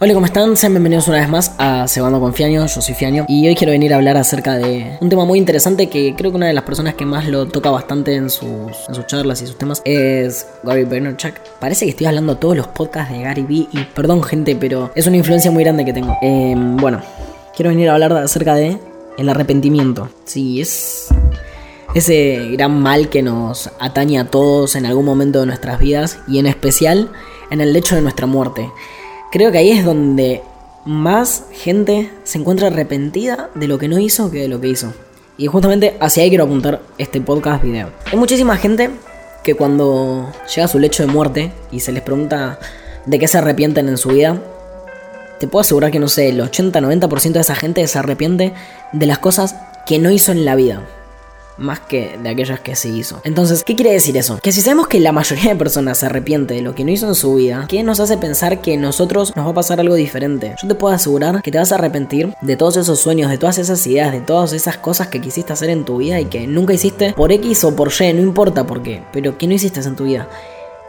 Hola, ¿cómo están? Sean bienvenidos una vez más a Cebando con Fiaño, yo soy Fiaño y hoy quiero venir a hablar acerca de un tema muy interesante que creo que una de las personas que más lo toca bastante en sus, en sus charlas y sus temas es Gary Vaynerchuk. Parece que estoy hablando todos los podcasts de Gary Vee y perdón gente, pero es una influencia muy grande que tengo. Em, bueno, quiero venir a hablar acerca de el arrepentimiento. Sí, es ese gran mal que nos atañe a todos en algún momento de nuestras vidas y en especial en el hecho de nuestra muerte. Creo que ahí es donde más gente se encuentra arrepentida de lo que no hizo que de lo que hizo. Y justamente hacia ahí quiero apuntar este podcast video. Hay muchísima gente que cuando llega a su lecho de muerte y se les pregunta de qué se arrepienten en su vida, te puedo asegurar que no sé, el 80-90% de esa gente se arrepiente de las cosas que no hizo en la vida más que de aquellas que se hizo. Entonces, ¿qué quiere decir eso? Que si sabemos que la mayoría de personas se arrepiente de lo que no hizo en su vida, ¿qué nos hace pensar que nosotros nos va a pasar algo diferente? Yo te puedo asegurar que te vas a arrepentir de todos esos sueños, de todas esas ideas, de todas esas cosas que quisiste hacer en tu vida y que nunca hiciste por X o por Y, no importa por qué, pero que no hiciste en tu vida.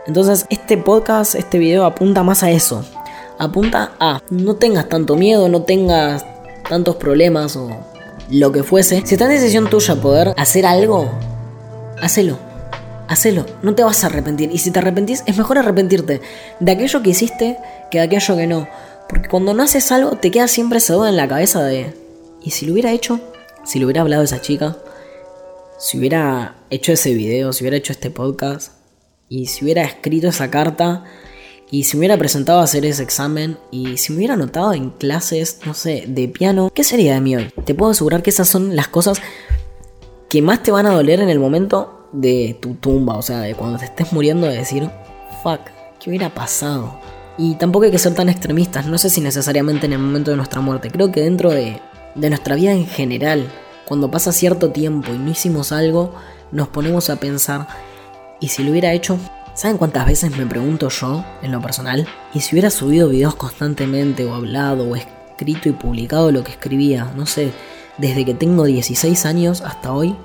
Entonces, este podcast, este video apunta más a eso. Apunta a no tengas tanto miedo, no tengas tantos problemas o lo que fuese, si está en decisión tuya poder hacer algo, hacelo. Hacelo, no te vas a arrepentir. Y si te arrepentís, es mejor arrepentirte de aquello que hiciste que de aquello que no. Porque cuando no haces algo, te queda siempre esa duda en la cabeza de. ¿Y si lo hubiera hecho? Si lo hubiera hablado esa chica. Si hubiera hecho ese video, si hubiera hecho este podcast. Y si hubiera escrito esa carta y si me hubiera presentado a hacer ese examen y si me hubiera anotado en clases, no sé, de piano, ¿qué sería de mí hoy? Te puedo asegurar que esas son las cosas que más te van a doler en el momento de tu tumba, o sea, de cuando te estés muriendo de decir, fuck, ¿qué hubiera pasado? Y tampoco hay que ser tan extremistas, no sé si necesariamente en el momento de nuestra muerte, creo que dentro de, de nuestra vida en general, cuando pasa cierto tiempo y no hicimos algo, nos ponemos a pensar, ¿y si lo hubiera hecho? ¿Saben cuántas veces me pregunto yo, en lo personal? ¿Y si hubiera subido videos constantemente o hablado o escrito y publicado lo que escribía, no sé, desde que tengo 16 años hasta hoy,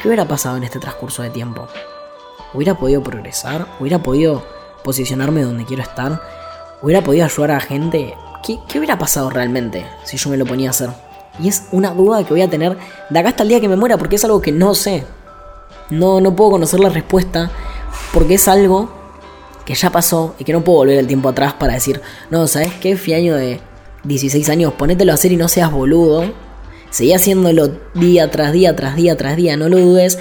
¿qué hubiera pasado en este transcurso de tiempo? ¿Hubiera podido progresar? ¿Hubiera podido posicionarme donde quiero estar? ¿Hubiera podido ayudar a gente? ¿Qué, ¿Qué, hubiera pasado realmente si yo me lo ponía a hacer? Y es una duda que voy a tener de acá hasta el día que me muera porque es algo que no sé. No, no puedo conocer la respuesta porque es algo que ya pasó y que no puedo volver el tiempo atrás para decir, no, ¿sabes qué? Fiaño de 16 años, ponételo a hacer y no seas boludo. Seguí haciéndolo día tras día, tras día, tras día, no lo dudes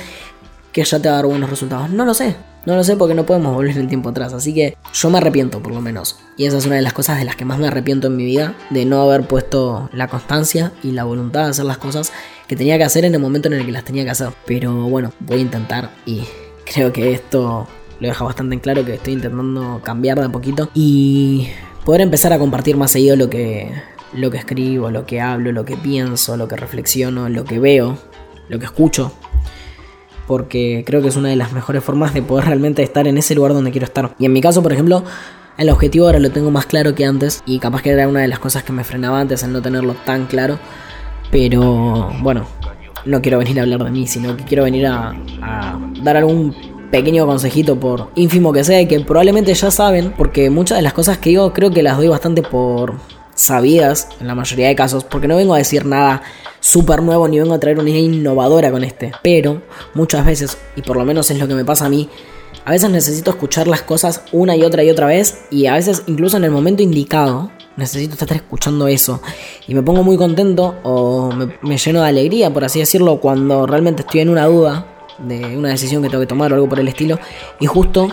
que ya te va a dar buenos resultados. No lo sé, no lo sé porque no podemos volver el tiempo atrás, así que yo me arrepiento por lo menos. Y esa es una de las cosas de las que más me arrepiento en mi vida, de no haber puesto la constancia y la voluntad de hacer las cosas que tenía que hacer en el momento en el que las tenía que hacer. Pero bueno, voy a intentar y creo que esto lo deja bastante en claro que estoy intentando cambiar de a poquito y poder empezar a compartir más seguido lo que, lo que escribo, lo que hablo, lo que pienso, lo que reflexiono, lo que veo, lo que escucho. Porque creo que es una de las mejores formas de poder realmente estar en ese lugar donde quiero estar. Y en mi caso, por ejemplo, el objetivo ahora lo tengo más claro que antes. Y capaz que era una de las cosas que me frenaba antes el no tenerlo tan claro. Pero bueno, no quiero venir a hablar de mí, sino que quiero venir a, dar algún pequeño consejito por ínfimo que sea que probablemente ya saben, porque muchas de las cosas que digo creo que las doy bastante por sabidas en la mayoría de casos, porque no vengo a decir nada súper nuevo ni vengo a traer una idea innovadora con este, pero muchas veces, y por lo menos es lo que me pasa a mí, a veces necesito escuchar las cosas una y otra y otra vez y a veces incluso en el momento indicado necesito estar escuchando eso y me pongo muy contento o me, lleno de alegría, por así decirlo, cuando realmente estoy en una duda de una decisión que tengo que tomar o algo por el estilo. Y justo,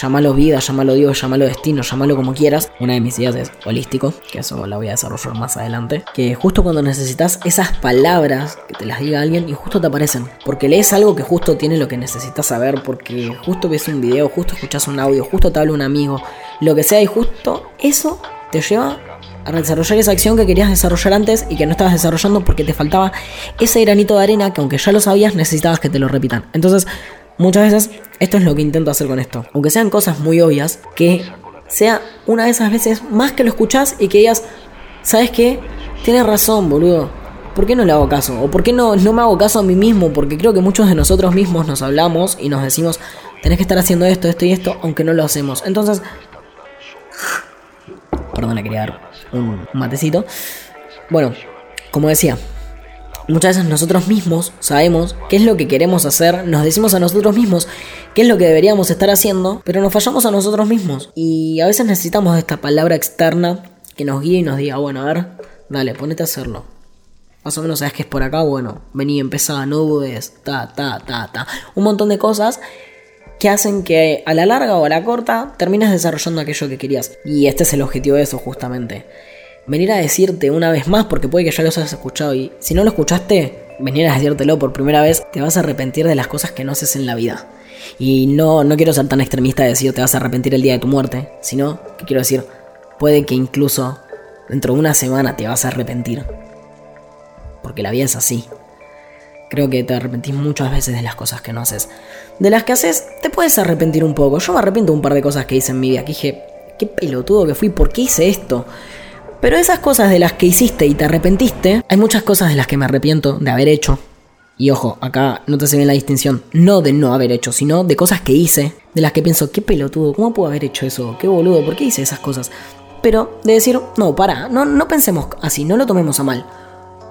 llámalo vida, llámalo Dios, llámalo destino, llámalo como quieras. Una de mis ideas es holístico, que eso la voy a desarrollar más adelante. Que justo cuando necesitas esas palabras que te las diga alguien y justo te aparecen. Porque lees algo que justo tiene lo que necesitas saber, porque justo ves un video, justo escuchas un audio, justo te habla un amigo, lo que sea, y justo eso te lleva a desarrollar esa acción que querías desarrollar antes y que no estabas desarrollando porque te faltaba ese granito de arena que aunque ya lo sabías necesitabas que te lo repitan. Entonces, muchas veces esto es lo que intento hacer con esto. Aunque sean cosas muy obvias, que sea una de esas veces más que lo escuchás y que digas, ¿sabes qué? Tienes razón, boludo. ¿Por qué no le hago caso? ¿O por qué no, no me hago caso a mí mismo? Porque creo que muchos de nosotros mismos nos hablamos y nos decimos, tenés que estar haciendo esto, esto y esto, aunque no lo hacemos. Entonces, Perdón, le quería dar un matecito. Bueno, como decía, muchas veces nosotros mismos sabemos qué es lo que queremos hacer, nos decimos a nosotros mismos qué es lo que deberíamos estar haciendo, pero nos fallamos a nosotros mismos. Y a veces necesitamos esta palabra externa que nos guíe y nos diga, bueno, a ver, dale, ponete a hacerlo. Más o menos sabes que es por acá, bueno, vení, empezá, no dudes, ta, ta, ta, ta. Un montón de cosas que hacen que a la larga o a la corta termines desarrollando aquello que querías. Y este es el objetivo de eso justamente venir a decirte una vez más, porque puede que ya lo hayas escuchado y si no lo escuchaste, venir a decírtelo por primera vez, te vas a arrepentir de las cosas que no haces en la vida. Y no, no quiero ser tan extremista de decir te vas a arrepentir el día de tu muerte, sino que quiero decir, puede que incluso dentro de una semana te vas a arrepentir. Porque la vida es así. Creo que te arrepentís muchas veces de las cosas que no haces. De las que haces, te puedes arrepentir un poco. Yo me arrepiento de un par de cosas que hice en mi vida. Que dije, qué pelotudo que fui, ¿por qué hice esto? Pero esas cosas de las que hiciste y te arrepentiste, hay muchas cosas de las que me arrepiento de haber hecho. Y ojo, acá no te se bien la distinción, no de no haber hecho, sino de cosas que hice, de las que pienso, qué pelotudo, ¿cómo puedo haber hecho eso? Qué boludo, ¿por qué hice esas cosas? Pero de decir, no, para, no, no pensemos así, no lo tomemos a mal.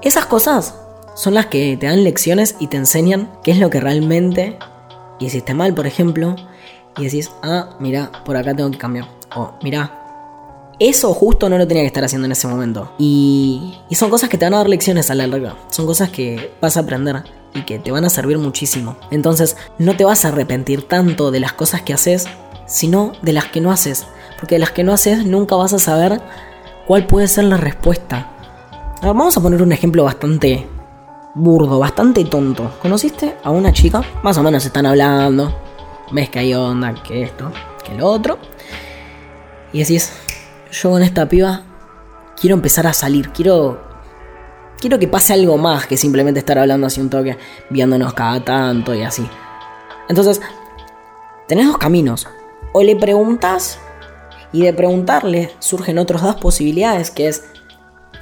Esas cosas son las que te dan lecciones y te enseñan qué es lo que realmente hiciste mal, por ejemplo, y decís, ah, mira, por acá tengo que cambiar. O, mira, eso justo no lo tenía que estar haciendo en ese momento. Y, son cosas que te van a dar lecciones a la larga. Son cosas que vas a aprender y que te van a servir muchísimo. Entonces no te vas a arrepentir tanto de las cosas que haces, sino de las que no haces. Porque de las que no haces nunca vas a saber cuál puede ser la respuesta. vamos a poner un ejemplo bastante burdo, bastante tonto. ¿Conociste a una chica? Más o menos están hablando. Ves que hay onda, que esto, que lo otro. Y decís, yo con esta piba quiero empezar a salir, quiero quiero que pase algo más que simplemente estar hablando así un toque, viéndonos cada tanto y así. Entonces, tenés dos caminos. O le preguntas y de preguntarle surgen otras dos posibilidades, que es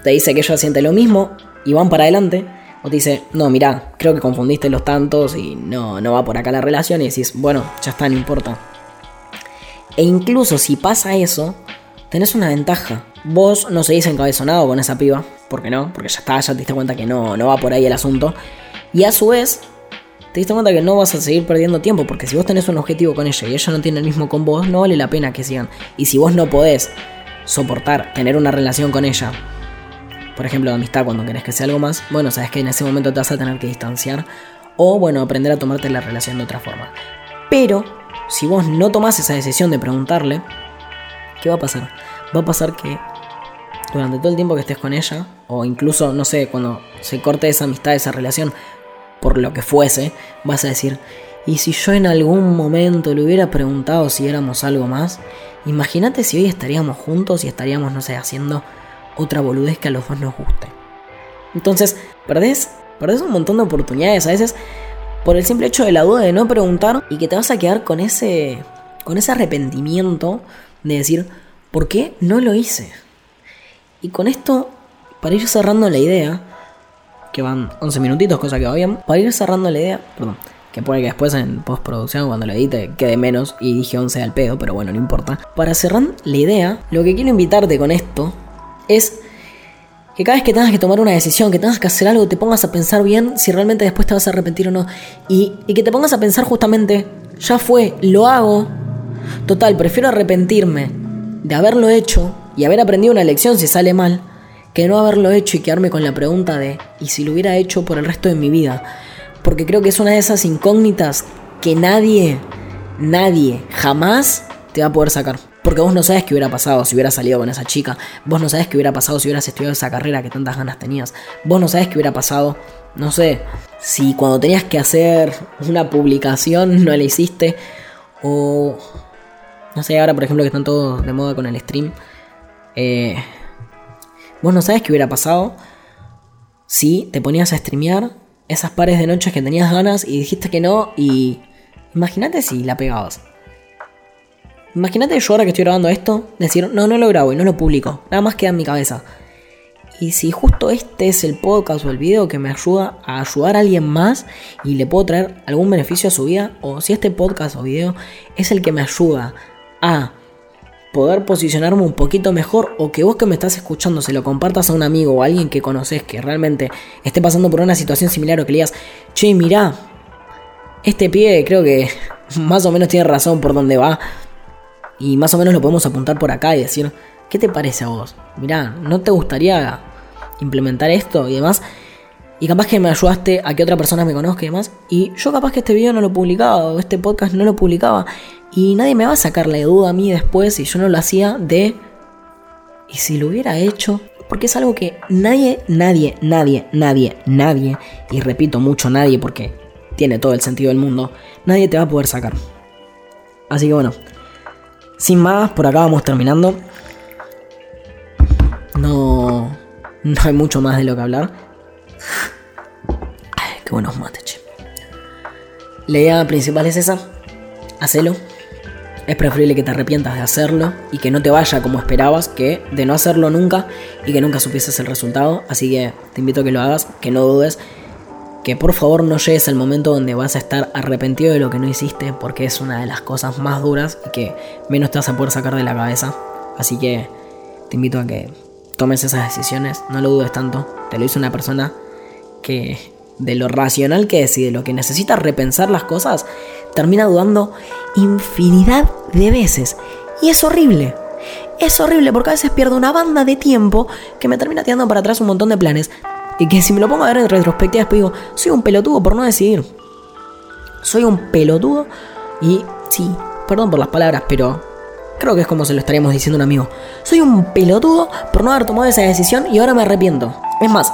te dice que ella siente lo mismo y van para adelante, o dice, no, mira, creo que confundiste los tantos y no, no va por acá la relación y decís, bueno, ya está, no importa. E incluso si pasa eso, tenés una ventaja. Vos no seguís encabezonado con esa piba, porque no, porque ya está, ya te diste cuenta que no, no va por ahí el asunto. Y a su vez, te diste cuenta que no vas a seguir perdiendo tiempo, porque si vos tenés un objetivo con ella y ella no tiene el mismo con vos, no vale la pena que sigan. Y si vos no podés soportar tener una relación con ella, por ejemplo, de amistad cuando querés que sea algo más, bueno, sabes que en ese momento te vas a tener que distanciar o, bueno, aprender a tomarte la relación de otra forma. Pero, si vos no tomás esa decisión de preguntarle, ¿qué va a pasar? Va a pasar que durante todo el tiempo que estés con ella, o incluso, no sé, cuando se corte esa amistad, esa relación, por lo que fuese, vas a decir, y si yo en algún momento le hubiera preguntado si éramos algo más, imagínate si hoy estaríamos juntos y estaríamos, no sé, haciendo otra boludez que a los dos nos guste. Entonces, perdés, perdés un montón de oportunidades a veces por el simple hecho de la duda de no preguntar y que te vas a quedar con ese, con ese arrepentimiento de decir, ¿por qué no lo hice? Y con esto, para ir cerrando la idea, que van 11 minutitos, cosa que va bien, para ir cerrando la idea, perdón, que puede que después en postproducción, cuando lo edite, quede menos y dije 11 al pedo, pero bueno, no importa. Para cerrar la idea, lo que quiero invitarte con esto es que cada vez que tengas que tomar una decisión, que tengas que hacer algo, te pongas a pensar bien si realmente después te vas a arrepentir o no. Y, y que te pongas a pensar justamente, ya fue, lo hago, Total, prefiero arrepentirme de haberlo hecho y haber aprendido una lección si sale mal, que no haberlo hecho y quedarme con la pregunta de ¿y si lo hubiera hecho por el resto de mi vida? Porque creo que es una de esas incógnitas que nadie, nadie, jamás te va a poder sacar. Porque vos no sabes qué hubiera pasado si hubiera salido con esa chica. Vos no sabes qué hubiera pasado si hubieras estudiado esa carrera que tantas ganas tenías. Vos no sabes qué hubiera pasado, no sé, si cuando tenías que hacer una publicación no la hiciste. O no sé, ahora por ejemplo que están todos de moda con el stream. Eh, vos no sabes qué hubiera pasado si te ponías a streamear esas pares de noches que tenías ganas y dijiste que no y... Imagínate si la pegabas. Imagínate yo ahora que estoy grabando esto, decir, no, no lo grabo y no lo publico. Nada más queda en mi cabeza. Y si justo este es el podcast o el video que me ayuda a ayudar a alguien más y le puedo traer algún beneficio a su vida, o si este podcast o video es el que me ayuda a poder posicionarme un poquito mejor o que vos que me estás escuchando se lo compartas a un amigo o a alguien que conoces que realmente esté pasando por una situación similar o que le digas, che, mirá, este pie creo que más o menos tiene razón por dónde va y más o menos lo podemos apuntar por acá y decir, ¿qué te parece a vos? Mirá, ¿no te gustaría implementar esto y demás? Y capaz que me ayudaste a que otra persona me conozca y demás. Y yo capaz que este video no lo publicaba o este podcast no lo publicaba. Y nadie me va a sacar la duda a mí después si yo no lo hacía de... ¿Y si lo hubiera hecho? Porque es algo que nadie, nadie, nadie, nadie, nadie, y repito mucho nadie porque tiene todo el sentido del mundo, nadie te va a poder sacar. Así que bueno, sin más, por acá vamos terminando. No, no hay mucho más de lo que hablar. Qué buenos mates. La idea principal es esa. Hacelo. Es preferible que te arrepientas de hacerlo y que no te vaya como esperabas que de no hacerlo nunca y que nunca supieses el resultado. Así que te invito a que lo hagas, que no dudes, que por favor no llegues al momento donde vas a estar arrepentido de lo que no hiciste porque es una de las cosas más duras y que menos te vas a poder sacar de la cabeza. Así que te invito a que tomes esas decisiones, no lo dudes tanto. Te lo dice una persona que de lo racional que es y de lo que necesita repensar las cosas, termina dudando infinidad de veces. Y es horrible. Es horrible porque a veces pierdo una banda de tiempo que me termina tirando para atrás un montón de planes. Y que si me lo pongo a ver en retrospectiva, después digo, soy un pelotudo por no decidir. Soy un pelotudo y sí, perdón por las palabras, pero creo que es como se lo estaríamos diciendo a un amigo. Soy un pelotudo por no haber tomado esa decisión y ahora me arrepiento. Es más,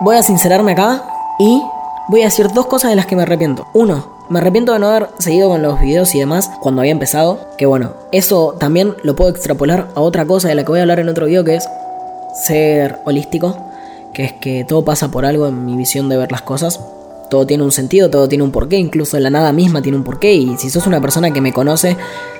voy a sincerarme acá y voy a decir dos cosas de las que me arrepiento. Uno, me arrepiento de no haber seguido con los videos y demás cuando había empezado. Que bueno, eso también lo puedo extrapolar a otra cosa de la que voy a hablar en otro video que es ser holístico. Que es que todo pasa por algo en mi visión de ver las cosas. Todo tiene un sentido, todo tiene un porqué, incluso la nada misma tiene un porqué. Y si sos una persona que me conoce,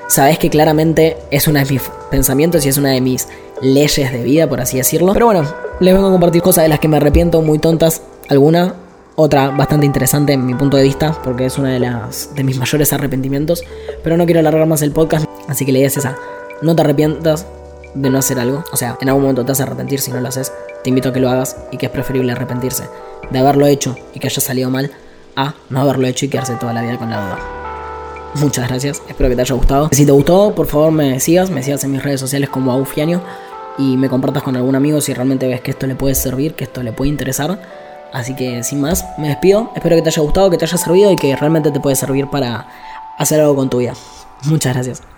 sabes que claramente es uno de mis pensamientos y es una de mis leyes de vida, por así decirlo. Pero bueno, les vengo a compartir cosas de las que me arrepiento, muy tontas, alguna, otra bastante interesante en mi punto de vista, porque es una de las de mis mayores arrepentimientos. Pero no quiero alargar más el podcast, así que la idea es esa. No te arrepientas de no hacer algo. O sea, en algún momento te vas a arrepentir si no lo haces. Te invito a que lo hagas y que es preferible arrepentirse de haberlo hecho y que haya salido mal a no haberlo hecho y quedarse toda la vida con la duda. Muchas gracias, espero que te haya gustado. Si te gustó, por favor me sigas, me sigas en mis redes sociales como Aufianio y me compartas con algún amigo si realmente ves que esto le puede servir, que esto le puede interesar. Así que sin más, me despido. Espero que te haya gustado, que te haya servido y que realmente te puede servir para hacer algo con tu vida. Muchas gracias.